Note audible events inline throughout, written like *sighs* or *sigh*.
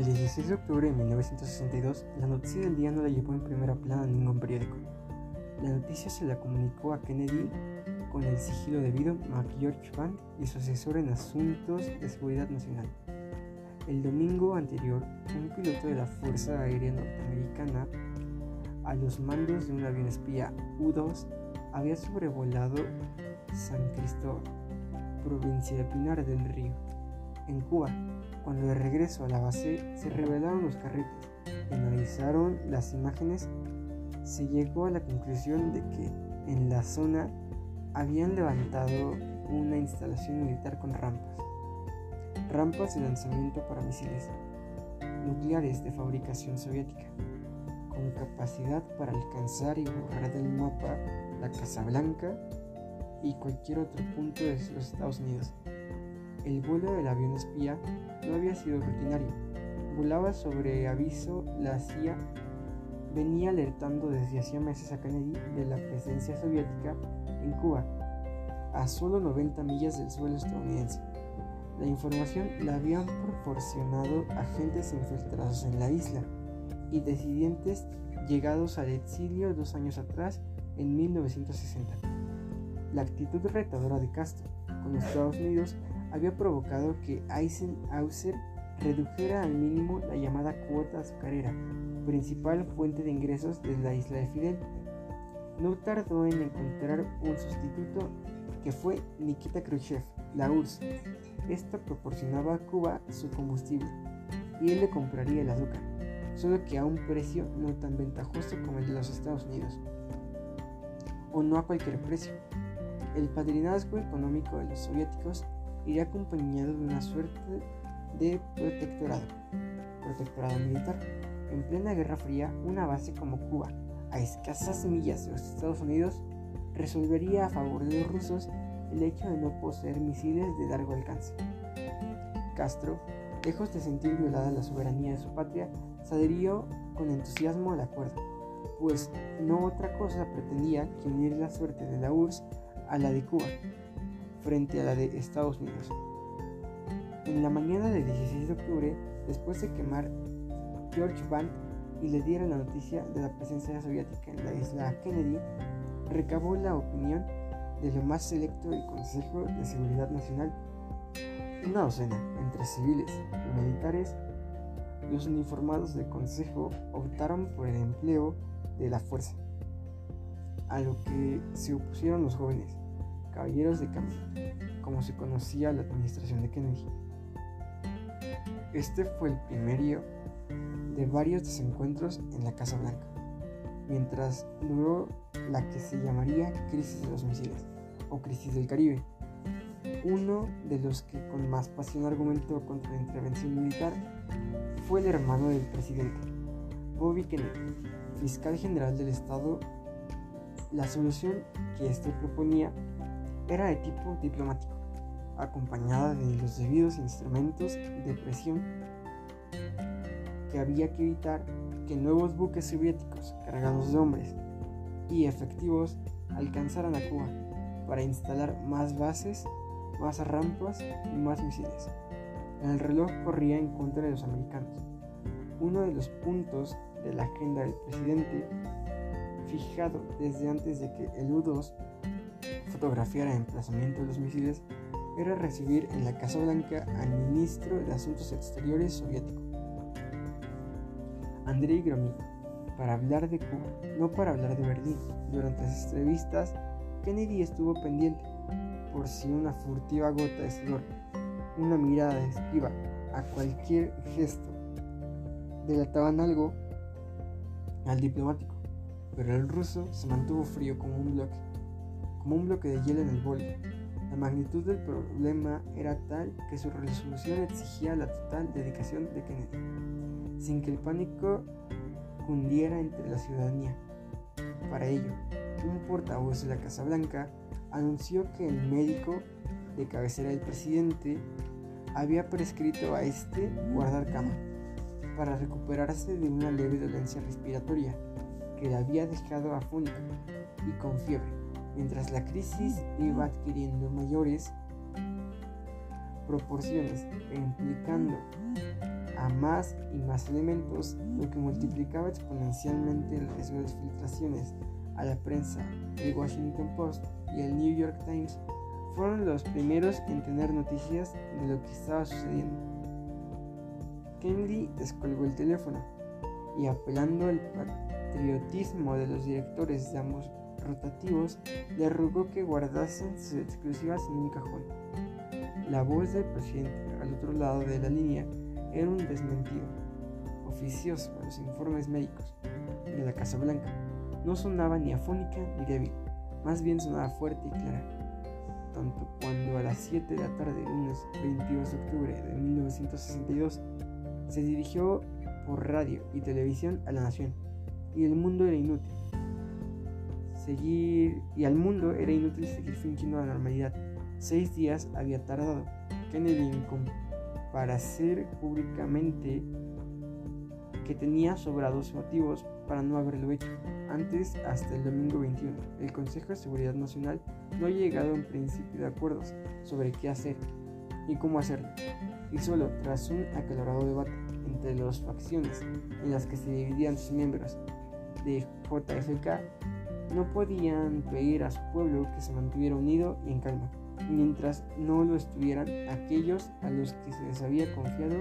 El 16 de octubre de 1962, la noticia del día no la llevó en primera plana ningún periódico. La noticia se la comunicó a Kennedy con el sigilo debido a George Vann y su asesor en asuntos de seguridad nacional. El domingo anterior, un piloto de la Fuerza Aérea Norteamericana, a los mandos de un avión espía U-2, había sobrevolado San Cristóbal, provincia de Pinar del Río, en Cuba. Cuando de regreso a la base se revelaron los carretes y analizaron las imágenes, se llegó a la conclusión de que en la zona habían levantado una instalación militar con rampas rampas de lanzamiento para misiles nucleares de fabricación soviética, con capacidad para alcanzar y borrar del mapa la Casa Blanca y cualquier otro punto de los Estados Unidos. El vuelo del avión espía no había sido rutinario. Volaba sobre aviso la CIA venía alertando desde hacía meses a Kennedy de la presencia soviética en Cuba, a solo 90 millas del suelo estadounidense. La información la habían proporcionado agentes infiltrados en la isla y decidentes llegados al exilio dos años atrás, en 1960. La actitud retadora de Castro con Estados Unidos había provocado que Eisenhower redujera al mínimo la llamada cuota azucarera, principal fuente de ingresos de la isla de Fidel. No tardó en encontrar un sustituto que fue Nikita Khrushchev, la URSS, esta proporcionaba a Cuba su combustible y él le compraría el azúcar, solo que a un precio no tan ventajoso como el de los Estados Unidos, o no a cualquier precio. El padrinazgo económico de los soviéticos iría acompañado de una suerte de protectorado, militar. En plena Guerra Fría, una base como Cuba, a escasas millas de los Estados Unidos, resolvería a favor de los rusos el hecho de no poseer misiles de largo alcance. Castro, lejos de sentir violada la soberanía de su patria, se adhirió con entusiasmo al acuerdo, pues no otra cosa pretendía que unir la suerte de la URSS a la de Cuba, frente a la de Estados Unidos. En la mañana del 16 de octubre, después de quemar George Vann y le dieron la noticia de la presencia soviética en la isla Kennedy, recabó la opinión de lo más selecto del Consejo de Seguridad Nacional, una docena entre civiles y militares, los uniformados del Consejo optaron por el empleo de la fuerza, a lo que se opusieron los jóvenes, caballeros de cambio, como se conocía la administración de Kennedy. Este fue el primero de varios desencuentros en la Casa Blanca, mientras duró la que se llamaría crisis de los misiles o crisis del Caribe. Uno de los que con más pasión argumentó contra la intervención militar fue el hermano del presidente, Bobby Kennedy, fiscal general del Estado. La solución que éste proponía era de tipo diplomático, acompañada de los debidos instrumentos de presión que había que evitar que nuevos buques soviéticos cargados de hombres y efectivos alcanzaran a Cuba para instalar más bases, más rampas y más misiles. El reloj corría en contra de los americanos. Uno de los puntos de la agenda del presidente, fijado desde antes de que el U-2 fotografiara el emplazamiento de los misiles, era recibir en la Casa Blanca al ministro de Asuntos Exteriores soviético, Andrei Gromyko, para hablar de Cuba, no para hablar de Berlín. Durante las entrevistas, Kennedy estuvo pendiente por si una furtiva gota de sudor, una mirada de esquiva a cualquier gesto delataban algo al diplomático, pero el ruso se mantuvo frío como un bloque, como un bloque de hielo en el bol. La magnitud del problema era tal que su resolución exigía la total dedicación de Kennedy, sin que el pánico cundiera entre la ciudadanía. Para ello, un portavoz de la Casa Blanca anunció que el médico de cabecera del presidente había prescrito a este guardar cama para recuperarse de una leve dolencia respiratoria que le había dejado afónico y con fiebre, mientras la crisis iba adquiriendo mayores proporciones e implicando a más y más elementos, lo que multiplicaba exponencialmente el riesgo de filtraciones a la prensa. El Washington Post y el New York Times fueron los primeros en tener noticias de lo que estaba sucediendo. Kennedy descolgó el teléfono y apelando al patriotismo de los directores de ambos rotativos, le rogó que guardasen sus exclusivas en un cajón. La voz del presidente al otro lado de la línea era un desmentido oficioso a los informes médicos de la Casa Blanca. No sonaba ni afónica ni débil, más bien sonaba fuerte y clara. Tanto cuando a las 7 de la tarde lunes 22 de octubre de 1962 se dirigió por radio y televisión a la nación, y el mundo era inútil. Seguir y al mundo era inútil seguir fingiendo la normalidad. Seis días había tardado Kennedy en comparecer públicamente que tenía sobrados motivos para no haberlo hecho. Antes, hasta el domingo 21, el Consejo de Seguridad Nacional no ha llegado un principio de acuerdos sobre qué hacer y cómo hacerlo. Y solo tras un acalorado debate entre las facciones en las que se dividían sus miembros de JFK, no podían pedir a su pueblo que se mantuviera unido y en calma, mientras no lo estuvieran aquellos a los que se les había confiado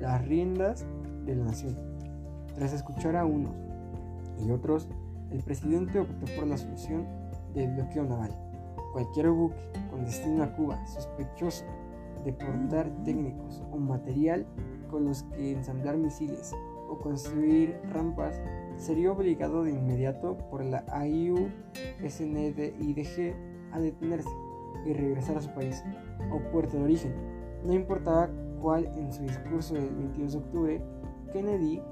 las riendas de la nación. Tras escuchar a unos y otros, el presidente optó por la solución del bloqueo naval. Cualquier buque con destino a Cuba sospechoso de portar técnicos o material con los que ensamblar misiles o construir rampas sería obligado de inmediato por la AIU SNDIDG a detenerse y regresar a su país o puerto de origen. No importaba cuál en su discurso del 22 de octubre, Kennedy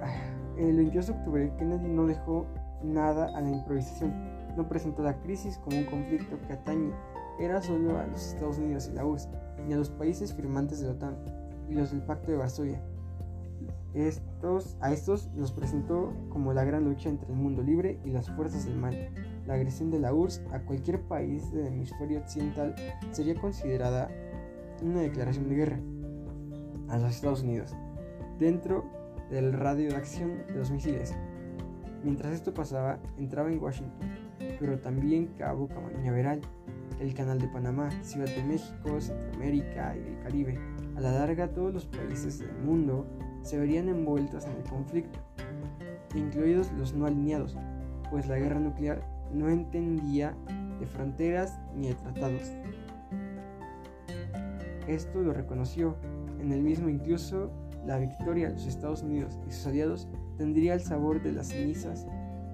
*sighs* el 22 de octubre, Kennedy no dejó nada a la improvisación. No presentó la crisis como un conflicto que atañe era solo a los Estados Unidos y la URSS, ni a los países firmantes de la OTAN y los del Pacto de Varsovia. Estos, a estos los presentó como la gran lucha entre el mundo libre y las fuerzas del mal. La agresión de la URSS a cualquier país del hemisferio occidental sería considerada una declaración de guerra a los Estados Unidos. Dentro del radio de acción de los misiles. Mientras esto pasaba, entraba en Washington, pero también Cabo Cañaveral, el Canal de Panamá, Ciudad de México, Centroamérica y el Caribe. A la larga, todos los países del mundo se verían envueltos en el conflicto, incluidos los no alineados, pues la guerra nuclear no entendía de fronteras ni de tratados. Esto lo reconoció en el mismo incluso la victoria de los Estados Unidos y sus aliados tendría el sabor de las cenizas,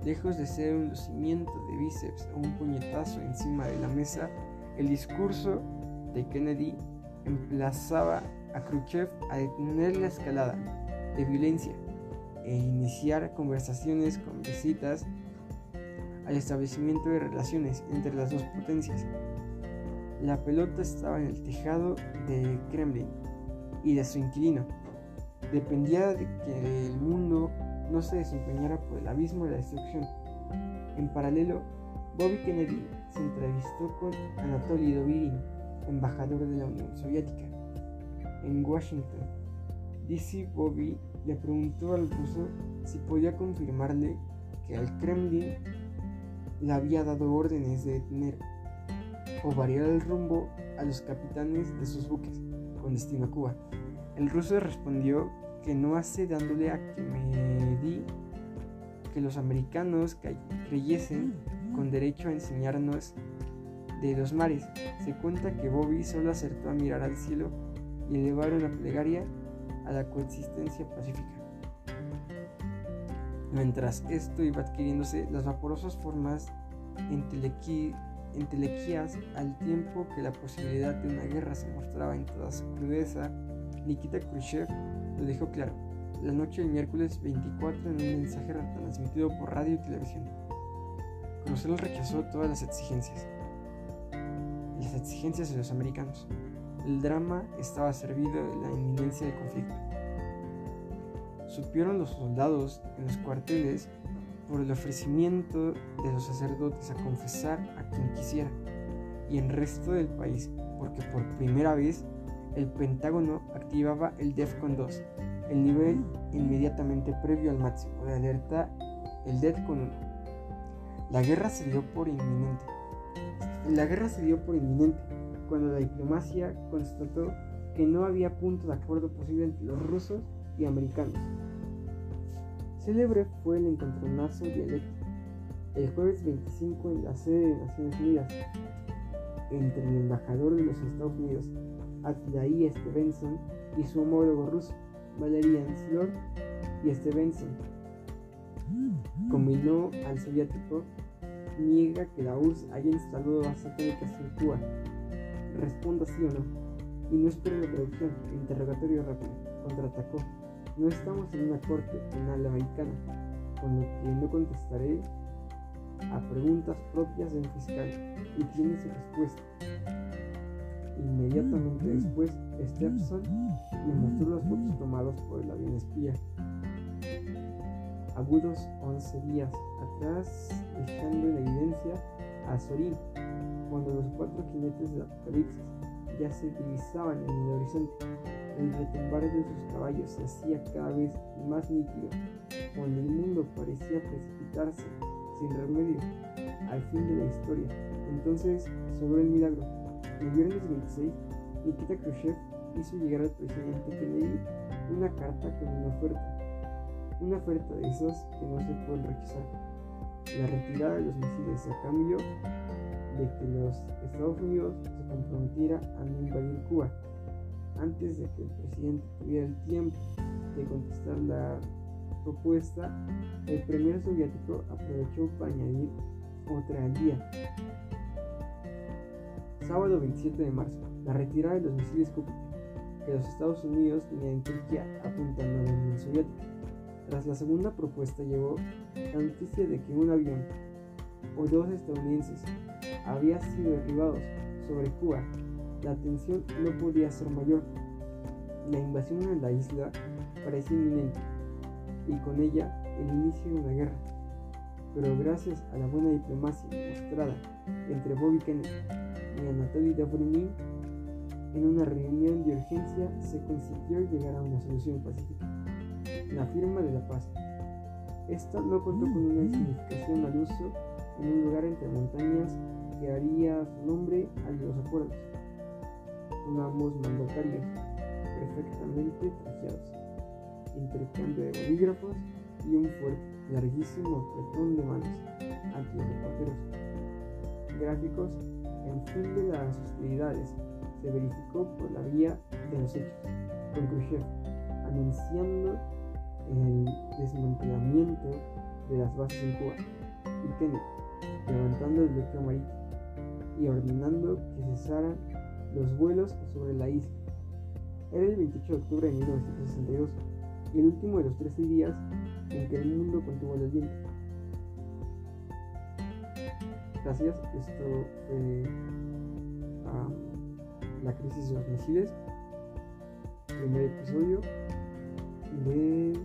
lejos de ser un lucimiento de bíceps o un puñetazo encima de la mesa, el discurso de Kennedy emplazaba a Khrushchev a detener la escalada de violencia e iniciar conversaciones con visitas al establecimiento de relaciones entre las dos potencias. La pelota estaba en el tejado de Kremlin y de su inquilino, dependía de que el mundo no se desempeñara por el abismo de la destrucción. En paralelo, Bobby Kennedy se entrevistó con Anatoly Dovirin, embajador de la Unión Soviética, en Washington. DC Bobby le preguntó al ruso si podía confirmarle que al Kremlin le había dado órdenes de detener o variar el rumbo a los capitanes de sus buques con destino a Cuba. El ruso respondió que no hace dándole a que me di que los americanos creyesen con derecho a enseñarnos de los mares. Se cuenta que Bobby solo acertó a mirar al cielo y elevar una plegaria a la coexistencia pacífica. Mientras esto iba adquiriéndose las vaporosas formas entelequías al tiempo que la posibilidad de una guerra se mostraba en toda su crudeza, Nikita Khrushchev lo dejó claro la noche del miércoles 24 en un mensaje transmitido por radio y televisión. Khrushchev rechazó todas las exigencias, las exigencias de los americanos. El drama estaba servido de la inminencia del conflicto. Supieron los soldados en los cuarteles por el ofrecimiento de los sacerdotes a confesar a quien quisiera y en resto del país, porque por primera vez el Pentágono activaba el DEFCON 2, el nivel inmediatamente previo al máximo de alerta, el DEFCON 1. La guerra se dio por inminente. La guerra se dio por inminente cuando la diplomacia constató que no había punto de acuerdo posible entre los rusos y americanos. Célebre fue el encontronazo dialéctico el jueves 25 en la sede de Naciones Unidas entre el embajador de los Estados Unidos, Atlai Stevenson, y su homólogo ruso, Valerian Slor y Stevenson. Combinó al soviético, niega que la URSS haya instalado bases atómicas en Cuba. Responda sí o no. Y no espere la traducción. Interrogatorio rápido. Contraatacó. No estamos en una corte penal americana, con lo que no contestaré a preguntas propias de un fiscal y tiene su respuesta. Inmediatamente después, Stepson le mostró las fotos tomadas por el avión espía. Agudos 11 días atrás, dejando en evidencia a Sorín, cuando los cuatro jinetes del apocalipsis ya se divisaban en el horizonte. El retumbar de sus caballos se hacía cada vez más nítido, cuando el mundo parecía precipitarse sin remedio al fin de la historia. Entonces sobró el milagro. El viernes 26, Nikita Khrushchev hizo llegar al presidente Kennedy una carta con una oferta. Una oferta de esas que no se pueden rechazar. La retirada de los misiles a cambio de que los Estados Unidos se comprometiera a invadir Cuba antes de que el presidente tuviera el tiempo de contestar la propuesta, el primer soviético aprovechó para añadir otra al día. Sábado 27 de marzo, la retirada de los misiles Cúpiter que los Estados Unidos tenían en Turquía apuntando a la Unión Soviética. Tras la segunda propuesta llegó la noticia de que un avión o dos estadounidenses había sido derribados sobre Cuba. La tensión no podía ser mayor. La invasión de la isla parecía inminente y con ella el inicio de una guerra. Pero gracias a la buena diplomacia mostrada entre Bobby Kennedy y Anatoly Dobrynin, en una reunión de urgencia se consiguió llegar a una solución pacífica, la firma de la paz. Esta no contó con una significación al uso en un lugar entre montañas que haría su nombre a los acuerdos, con ambos mandatarios perfectamente trajeados intercambio de bolígrafos y un fuerte, larguísimo apretón de manos ante los. Gráficos, en fin de las hostilidades, se verificó por la vía de los hechos, con Khrushchev anunciando el desmantelamiento de las bases en Cuba y Kennedy levantando el bloqueo marítimo y ordenando que cesaran los vuelos sobre la isla. Era el 28 de octubre de 1962 el último de los 13 días en que el mundo contuvo el viento. Gracias, esto fue la crisis de los misiles, primer episodio de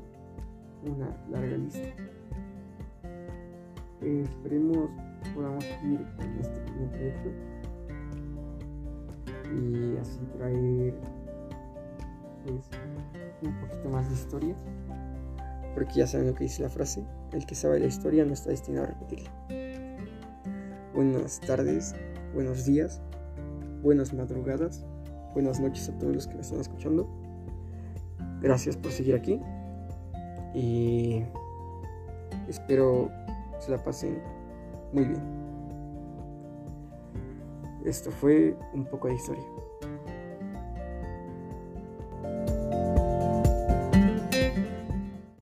una larga lista. Esperemos podamos seguir con este primer proyecto y así traer pues un poquito más de historia. Porque ya saben lo que dice la frase, el que sabe la historia no está destinado a repetirla. Buenas tardes, buenos días, buenas madrugadas, buenas noches a todos los que me están escuchando. Gracias por seguir aquí y espero se la pasen muy bien. Esto fue un poco de historia.